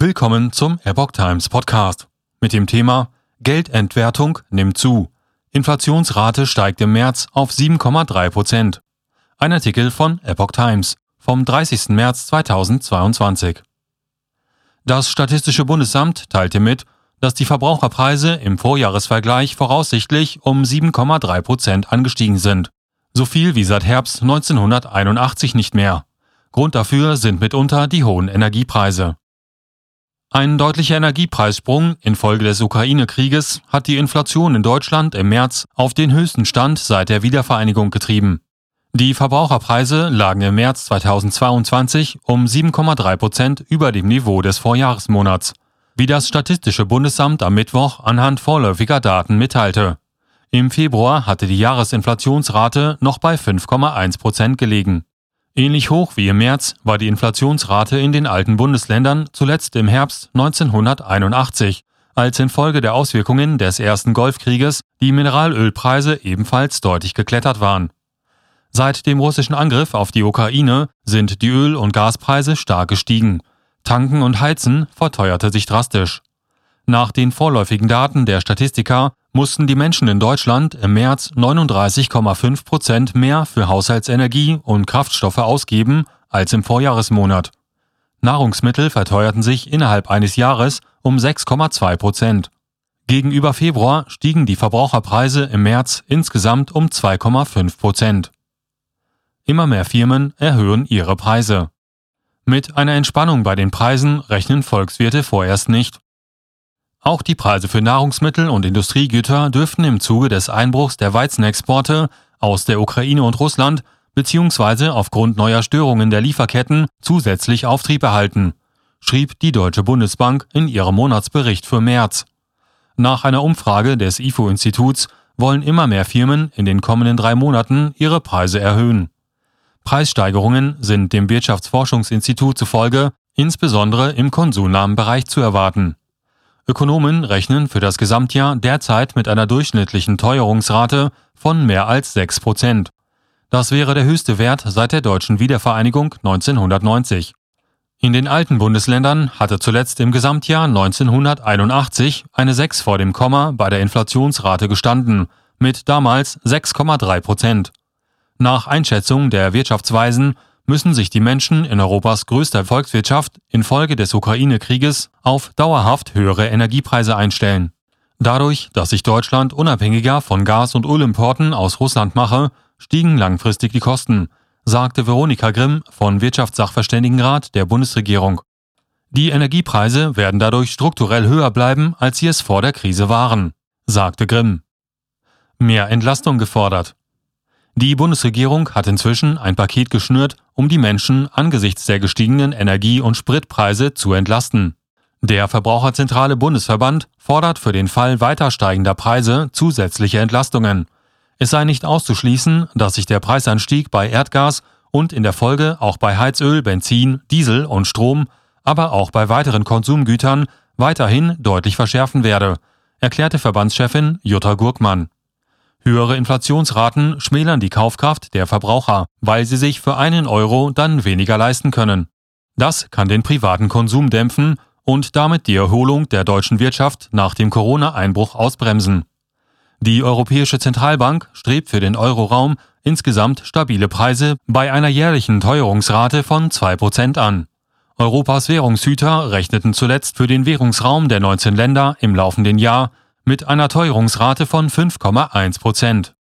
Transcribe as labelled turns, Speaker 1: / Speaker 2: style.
Speaker 1: Willkommen zum Epoch Times Podcast mit dem Thema Geldentwertung nimmt zu. Inflationsrate steigt im März auf 7,3 Prozent. Ein Artikel von Epoch Times vom 30. März 2022. Das Statistische Bundesamt teilte mit, dass die Verbraucherpreise im Vorjahresvergleich voraussichtlich um 7,3 Prozent angestiegen sind. So viel wie seit Herbst 1981 nicht mehr. Grund dafür sind mitunter die hohen Energiepreise. Ein deutlicher Energiepreissprung infolge des Ukraine-Krieges hat die Inflation in Deutschland im März auf den höchsten Stand seit der Wiedervereinigung getrieben. Die Verbraucherpreise lagen im März 2022 um 7,3 Prozent über dem Niveau des Vorjahresmonats, wie das Statistische Bundesamt am Mittwoch anhand vorläufiger Daten mitteilte. Im Februar hatte die Jahresinflationsrate noch bei 5,1 Prozent gelegen. Ähnlich hoch wie im März war die Inflationsrate in den alten Bundesländern zuletzt im Herbst 1981, als infolge der Auswirkungen des ersten Golfkrieges die Mineralölpreise ebenfalls deutlich geklettert waren. Seit dem russischen Angriff auf die Ukraine sind die Öl- und Gaspreise stark gestiegen. Tanken und Heizen verteuerte sich drastisch. Nach den vorläufigen Daten der Statistika mussten die Menschen in Deutschland im März 39,5 Prozent mehr für Haushaltsenergie und Kraftstoffe ausgeben als im Vorjahresmonat. Nahrungsmittel verteuerten sich innerhalb eines Jahres um 6,2 Prozent. Gegenüber Februar stiegen die Verbraucherpreise im März insgesamt um 2,5 Prozent. Immer mehr Firmen erhöhen ihre Preise. Mit einer Entspannung bei den Preisen rechnen Volkswirte vorerst nicht. Auch die Preise für Nahrungsmittel und Industriegüter dürften im Zuge des Einbruchs der Weizenexporte aus der Ukraine und Russland bzw. aufgrund neuer Störungen der Lieferketten zusätzlich Auftrieb erhalten, schrieb die Deutsche Bundesbank in ihrem Monatsbericht für März. Nach einer Umfrage des IFO-Instituts wollen immer mehr Firmen in den kommenden drei Monaten ihre Preise erhöhen. Preissteigerungen sind dem Wirtschaftsforschungsinstitut zufolge insbesondere im Konsumnahmenbereich zu erwarten. Ökonomen rechnen für das Gesamtjahr derzeit mit einer durchschnittlichen Teuerungsrate von mehr als 6 Prozent. Das wäre der höchste Wert seit der deutschen Wiedervereinigung 1990. In den alten Bundesländern hatte zuletzt im Gesamtjahr 1981 eine 6 vor dem Komma bei der Inflationsrate gestanden, mit damals 6,3 Prozent. Nach Einschätzung der Wirtschaftsweisen müssen sich die Menschen in Europas größter Volkswirtschaft infolge des Ukraine-Krieges auf dauerhaft höhere Energiepreise einstellen. Dadurch, dass sich Deutschland unabhängiger von Gas- und Ölimporten aus Russland mache, stiegen langfristig die Kosten, sagte Veronika Grimm von Wirtschaftssachverständigenrat der Bundesregierung. Die Energiepreise werden dadurch strukturell höher bleiben, als sie es vor der Krise waren, sagte Grimm. Mehr Entlastung gefordert. Die Bundesregierung hat inzwischen ein Paket geschnürt, um die Menschen angesichts der gestiegenen Energie- und Spritpreise zu entlasten. Der Verbraucherzentrale Bundesverband fordert für den Fall weiter steigender Preise zusätzliche Entlastungen. Es sei nicht auszuschließen, dass sich der Preisanstieg bei Erdgas und in der Folge auch bei Heizöl, Benzin, Diesel und Strom, aber auch bei weiteren Konsumgütern weiterhin deutlich verschärfen werde, erklärte Verbandschefin Jutta Gurkmann. Höhere Inflationsraten schmälern die Kaufkraft der Verbraucher, weil sie sich für einen Euro dann weniger leisten können. Das kann den privaten Konsum dämpfen und damit die Erholung der deutschen Wirtschaft nach dem Corona-Einbruch ausbremsen. Die Europäische Zentralbank strebt für den Euroraum insgesamt stabile Preise bei einer jährlichen Teuerungsrate von 2% an. Europas Währungshüter rechneten zuletzt für den Währungsraum der 19 Länder im laufenden Jahr mit einer Teuerungsrate von 5,1 Prozent.